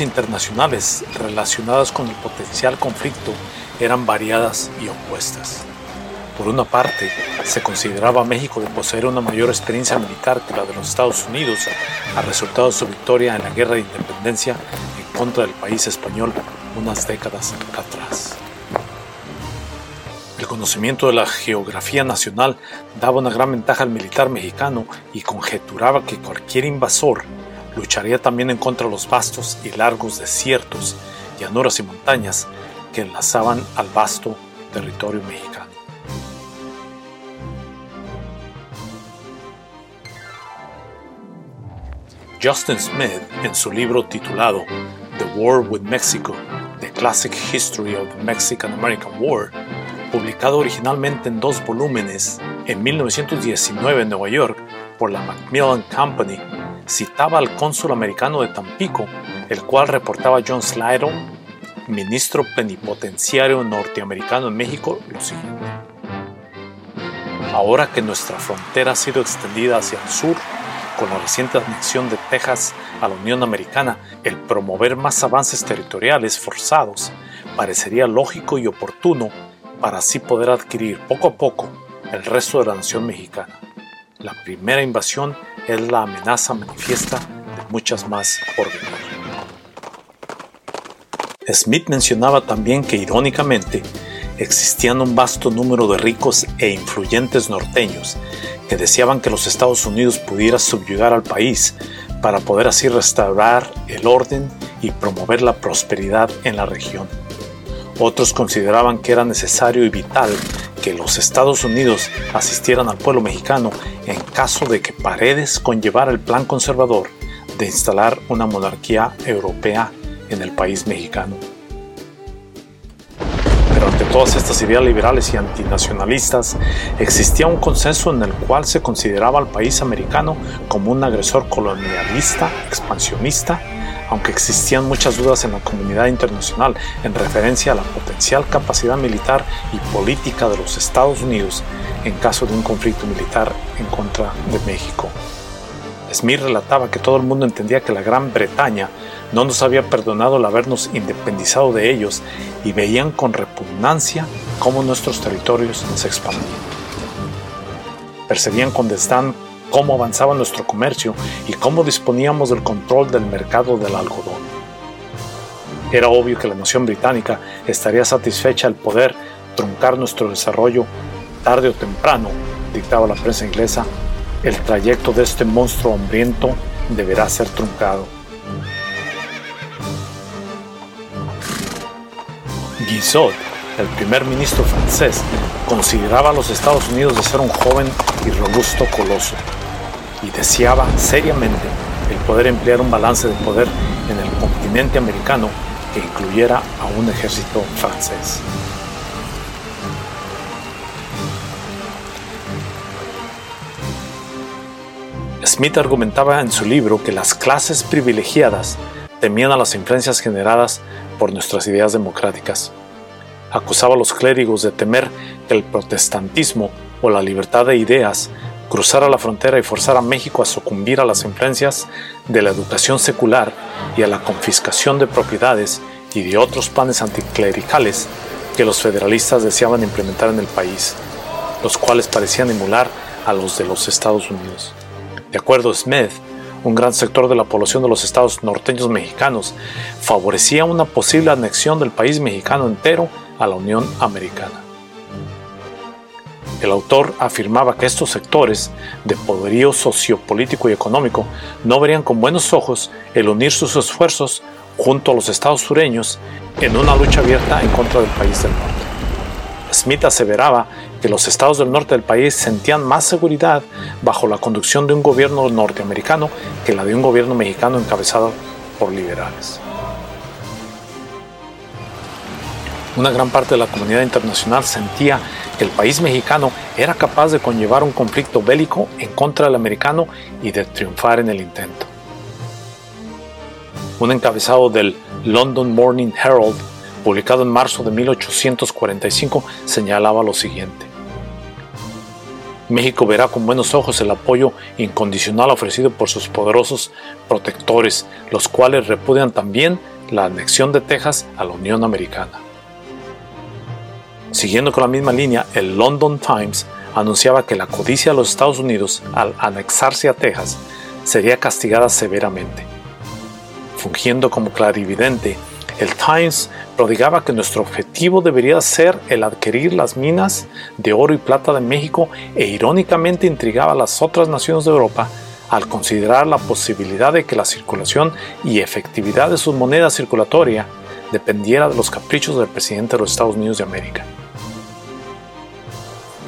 Internacionales relacionadas con el potencial conflicto eran variadas y opuestas. Por una parte, se consideraba México de poseer una mayor experiencia militar que la de los Estados Unidos a resultado de su victoria en la Guerra de Independencia en contra del país español unas décadas atrás. El conocimiento de la geografía nacional daba una gran ventaja al militar mexicano y conjeturaba que cualquier invasor lucharía también en contra de los vastos y largos desiertos, llanuras y montañas que enlazaban al vasto territorio mexicano. Justin Smith, en su libro titulado The War with Mexico, The Classic History of the Mexican-American War, publicado originalmente en dos volúmenes en 1919 en Nueva York por la Macmillan Company, citaba al cónsul americano de Tampico, el cual reportaba John Slidell, ministro plenipotenciario norteamericano en México, lo siguiente. Ahora que nuestra frontera ha sido extendida hacia el sur, con la reciente anexión de Texas a la Unión Americana, el promover más avances territoriales forzados parecería lógico y oportuno para así poder adquirir poco a poco el resto de la nación mexicana. La primera invasión es la amenaza manifiesta de muchas más por venir. Smith mencionaba también que irónicamente existían un vasto número de ricos e influyentes norteños que deseaban que los Estados Unidos pudiera subyugar al país para poder así restaurar el orden y promover la prosperidad en la región. Otros consideraban que era necesario y vital que los Estados Unidos asistieran al pueblo mexicano en caso de que Paredes conllevara el plan conservador de instalar una monarquía europea en el país mexicano. Todas estas ideas liberales y antinacionalistas, existía un consenso en el cual se consideraba al país americano como un agresor colonialista, expansionista, aunque existían muchas dudas en la comunidad internacional en referencia a la potencial capacidad militar y política de los Estados Unidos en caso de un conflicto militar en contra de México. Smith relataba que todo el mundo entendía que la Gran Bretaña no nos había perdonado el habernos independizado de ellos y veían con repugnancia cómo nuestros territorios se expandían. Percibían con desdán cómo avanzaba nuestro comercio y cómo disponíamos del control del mercado del algodón. Era obvio que la nación británica estaría satisfecha al poder truncar nuestro desarrollo tarde o temprano, dictaba la prensa inglesa, el trayecto de este monstruo hambriento deberá ser truncado. El primer ministro francés, consideraba a los Estados Unidos de ser un joven y robusto coloso y deseaba seriamente el poder emplear un balance de poder en el continente americano que incluyera a un ejército francés. Smith argumentaba en su libro que las clases privilegiadas temían a las influencias generadas por nuestras ideas democráticas. Acusaba a los clérigos de temer que el protestantismo o la libertad de ideas cruzara la frontera y forzar a México a sucumbir a las influencias de la educación secular y a la confiscación de propiedades y de otros planes anticlericales que los federalistas deseaban implementar en el país, los cuales parecían emular a los de los Estados Unidos. De acuerdo a Smith, un gran sector de la población de los estados norteños mexicanos, favorecía una posible anexión del país mexicano entero a la Unión Americana. El autor afirmaba que estos sectores de poderío sociopolítico y económico no verían con buenos ojos el unir sus esfuerzos junto a los estados sureños en una lucha abierta en contra del país del norte. Smith aseveraba que los estados del norte del país sentían más seguridad bajo la conducción de un gobierno norteamericano que la de un gobierno mexicano encabezado por liberales. Una gran parte de la comunidad internacional sentía que el país mexicano era capaz de conllevar un conflicto bélico en contra del americano y de triunfar en el intento. Un encabezado del London Morning Herald, publicado en marzo de 1845, señalaba lo siguiente. México verá con buenos ojos el apoyo incondicional ofrecido por sus poderosos protectores, los cuales repudian también la anexión de Texas a la Unión Americana. Siguiendo con la misma línea, el London Times anunciaba que la codicia de los Estados Unidos al anexarse a Texas sería castigada severamente. Fungiendo como clarividente, el Times prodigaba que nuestro objetivo debería ser el adquirir las minas de oro y plata de México e irónicamente intrigaba a las otras naciones de Europa al considerar la posibilidad de que la circulación y efectividad de su moneda circulatoria dependiera de los caprichos del presidente de los Estados Unidos de América.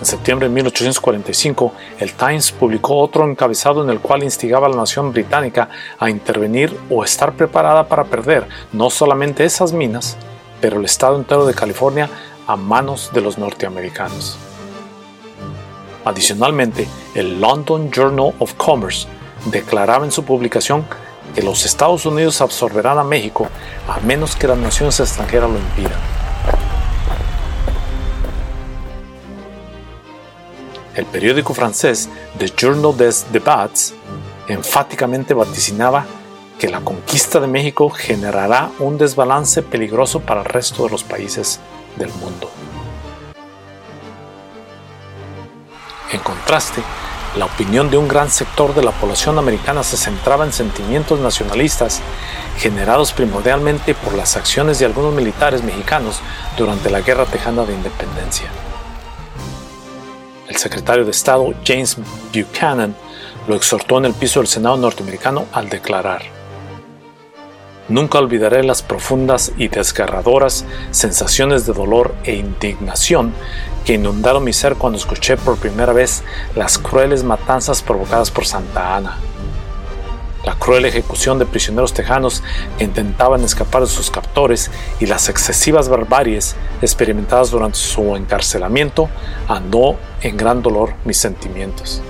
En septiembre de 1845, el Times publicó otro encabezado en el cual instigaba a la nación británica a intervenir o estar preparada para perder no solamente esas minas, pero el estado entero de California a manos de los norteamericanos. Adicionalmente, el London Journal of Commerce declaraba en su publicación que los Estados Unidos absorberán a México a menos que las naciones extranjeras lo impidan. El periódico francés The Journal des Débats enfáticamente vaticinaba que la conquista de México generará un desbalance peligroso para el resto de los países del mundo. En contraste, la opinión de un gran sector de la población americana se centraba en sentimientos nacionalistas generados primordialmente por las acciones de algunos militares mexicanos durante la Guerra Tejana de Independencia. El secretario de Estado James Buchanan lo exhortó en el piso del Senado norteamericano al declarar, Nunca olvidaré las profundas y desgarradoras sensaciones de dolor e indignación que inundaron mi ser cuando escuché por primera vez las crueles matanzas provocadas por Santa Ana. La cruel ejecución de prisioneros tejanos que intentaban escapar de sus captores y las excesivas barbaries experimentadas durante su encarcelamiento andó en gran dolor mis sentimientos.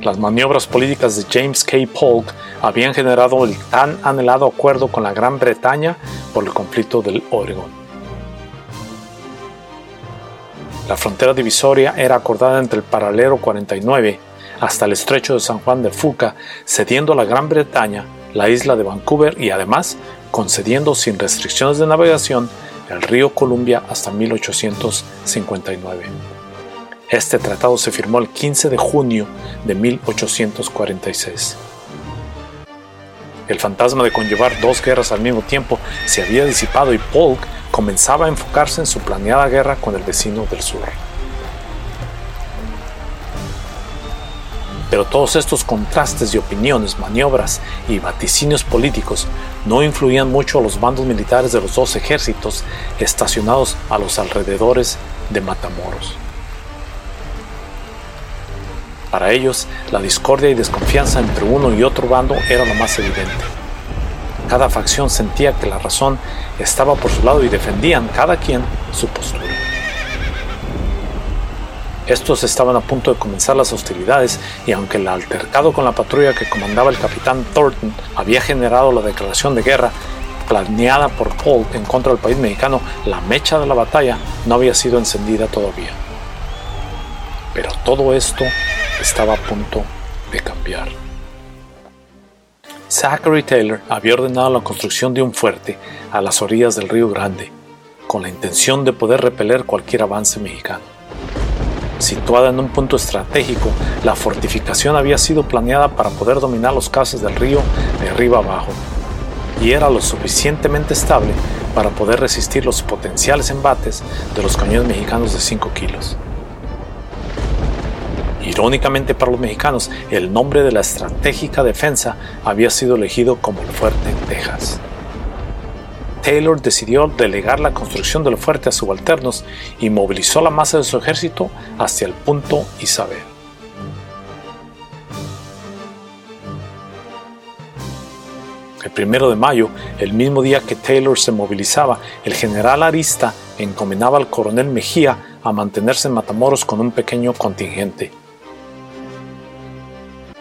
Las maniobras políticas de James K. Polk habían generado el tan anhelado acuerdo con la Gran Bretaña por el conflicto del Oregon. La frontera divisoria era acordada entre el paralelo 49 hasta el estrecho de San Juan de Fuca, cediendo a la Gran Bretaña la isla de Vancouver y además concediendo sin restricciones de navegación el río Columbia hasta 1859. Este tratado se firmó el 15 de junio de 1846. El fantasma de conllevar dos guerras al mismo tiempo se había disipado y Polk comenzaba a enfocarse en su planeada guerra con el vecino del sur. Pero todos estos contrastes de opiniones, maniobras y vaticinios políticos no influían mucho a los bandos militares de los dos ejércitos estacionados a los alrededores de Matamoros. Para ellos, la discordia y desconfianza entre uno y otro bando era lo más evidente. Cada facción sentía que la razón estaba por su lado y defendían cada quien su postura. Estos estaban a punto de comenzar las hostilidades y aunque el altercado con la patrulla que comandaba el capitán Thornton había generado la declaración de guerra planeada por Paul en contra del país mexicano, la mecha de la batalla no había sido encendida todavía. Pero todo esto estaba a punto de cambiar. Zachary Taylor había ordenado la construcción de un fuerte a las orillas del río Grande, con la intención de poder repeler cualquier avance mexicano. Situada en un punto estratégico, la fortificación había sido planeada para poder dominar los cauces del río de arriba abajo y era lo suficientemente estable para poder resistir los potenciales embates de los cañones mexicanos de 5 kilos. Irónicamente para los mexicanos, el nombre de la estratégica defensa había sido elegido como el Fuerte Texas. Taylor decidió delegar la construcción del fuerte a subalternos y movilizó la masa de su ejército hacia el punto Isabel. El primero de mayo, el mismo día que Taylor se movilizaba, el general Arista encomendaba al coronel Mejía a mantenerse en Matamoros con un pequeño contingente.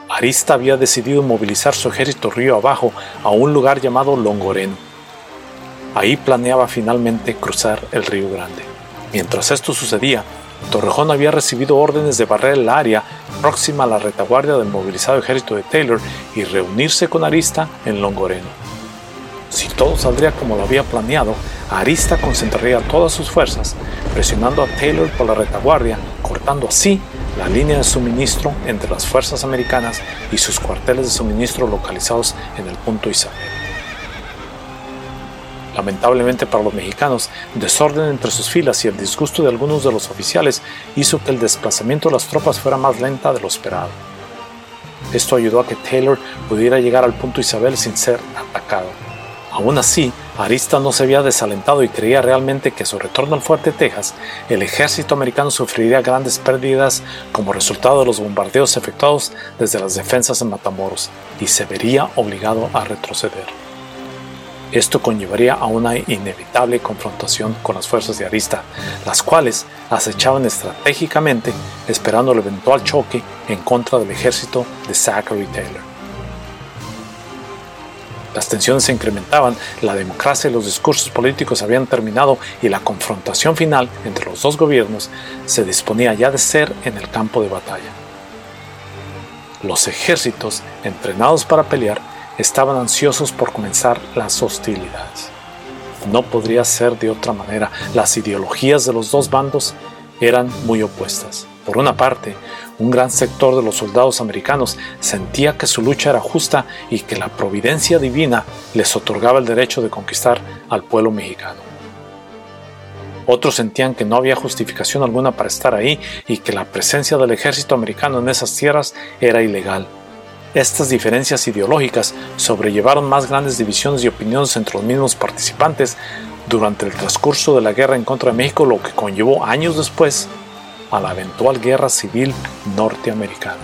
Arista había decidido movilizar su ejército río abajo a un lugar llamado Longoreno. Ahí planeaba finalmente cruzar el río Grande. Mientras esto sucedía, Torrejón había recibido órdenes de barrer el área próxima a la retaguardia del movilizado ejército de Taylor y reunirse con Arista en Longoreno. Si todo saldría como lo había planeado, Arista concentraría todas sus fuerzas, presionando a Taylor por la retaguardia, cortando así la línea de suministro entre las fuerzas americanas y sus cuarteles de suministro localizados en el punto Isabel. Lamentablemente para los mexicanos, desorden entre sus filas y el disgusto de algunos de los oficiales hizo que el desplazamiento de las tropas fuera más lenta de lo esperado. Esto ayudó a que Taylor pudiera llegar al punto Isabel sin ser atacado. Aún así, Arista no se había desalentado y creía realmente que a su retorno al fuerte Texas, el ejército americano sufriría grandes pérdidas como resultado de los bombardeos efectuados desde las defensas en Matamoros y se vería obligado a retroceder. Esto conllevaría a una inevitable confrontación con las fuerzas de Arista, las cuales acechaban estratégicamente esperando el eventual choque en contra del ejército de Zachary Taylor. Las tensiones se incrementaban, la democracia y los discursos políticos habían terminado y la confrontación final entre los dos gobiernos se disponía ya de ser en el campo de batalla. Los ejércitos, entrenados para pelear, estaban ansiosos por comenzar las hostilidades. No podría ser de otra manera. Las ideologías de los dos bandos eran muy opuestas. Por una parte, un gran sector de los soldados americanos sentía que su lucha era justa y que la providencia divina les otorgaba el derecho de conquistar al pueblo mexicano. Otros sentían que no había justificación alguna para estar ahí y que la presencia del ejército americano en esas tierras era ilegal estas diferencias ideológicas sobrellevaron más grandes divisiones y opiniones entre los mismos participantes durante el transcurso de la guerra en contra de México, lo que conllevó años después a la eventual guerra civil norteamericana.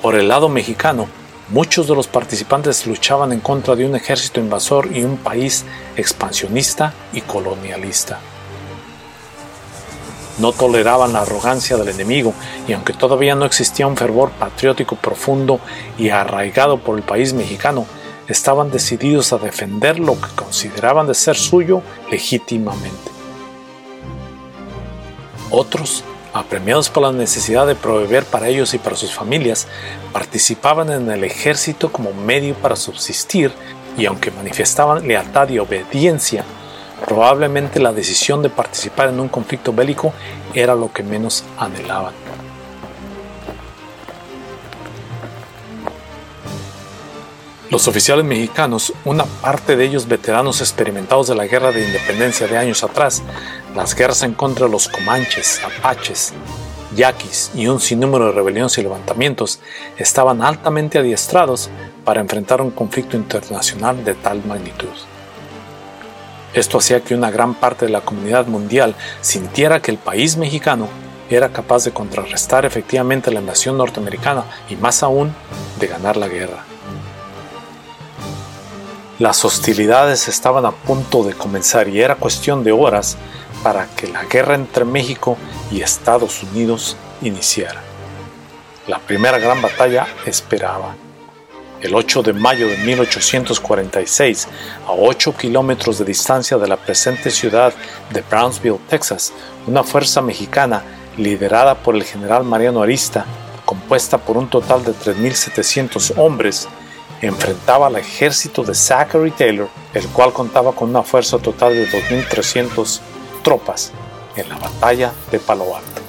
Por el lado mexicano, muchos de los participantes luchaban en contra de un ejército invasor y un país expansionista y colonialista no toleraban la arrogancia del enemigo y aunque todavía no existía un fervor patriótico profundo y arraigado por el país mexicano, estaban decididos a defender lo que consideraban de ser suyo legítimamente. Otros, apremiados por la necesidad de proveer para ellos y para sus familias, participaban en el ejército como medio para subsistir y aunque manifestaban lealtad y obediencia Probablemente la decisión de participar en un conflicto bélico era lo que menos anhelaban. Los oficiales mexicanos, una parte de ellos veteranos experimentados de la guerra de independencia de años atrás, las guerras en contra de los comanches, apaches, yaquis y un sinnúmero de rebeliones y levantamientos, estaban altamente adiestrados para enfrentar un conflicto internacional de tal magnitud. Esto hacía que una gran parte de la comunidad mundial sintiera que el país mexicano era capaz de contrarrestar efectivamente la invasión norteamericana y más aún de ganar la guerra. Las hostilidades estaban a punto de comenzar y era cuestión de horas para que la guerra entre México y Estados Unidos iniciara. La primera gran batalla esperaba el 8 de mayo de 1846, a 8 kilómetros de distancia de la presente ciudad de Brownsville, Texas, una fuerza mexicana liderada por el general Mariano Arista, compuesta por un total de 3.700 hombres, enfrentaba al ejército de Zachary Taylor el cual contaba con una fuerza total de 2.300 tropas en la batalla de Palo Alto.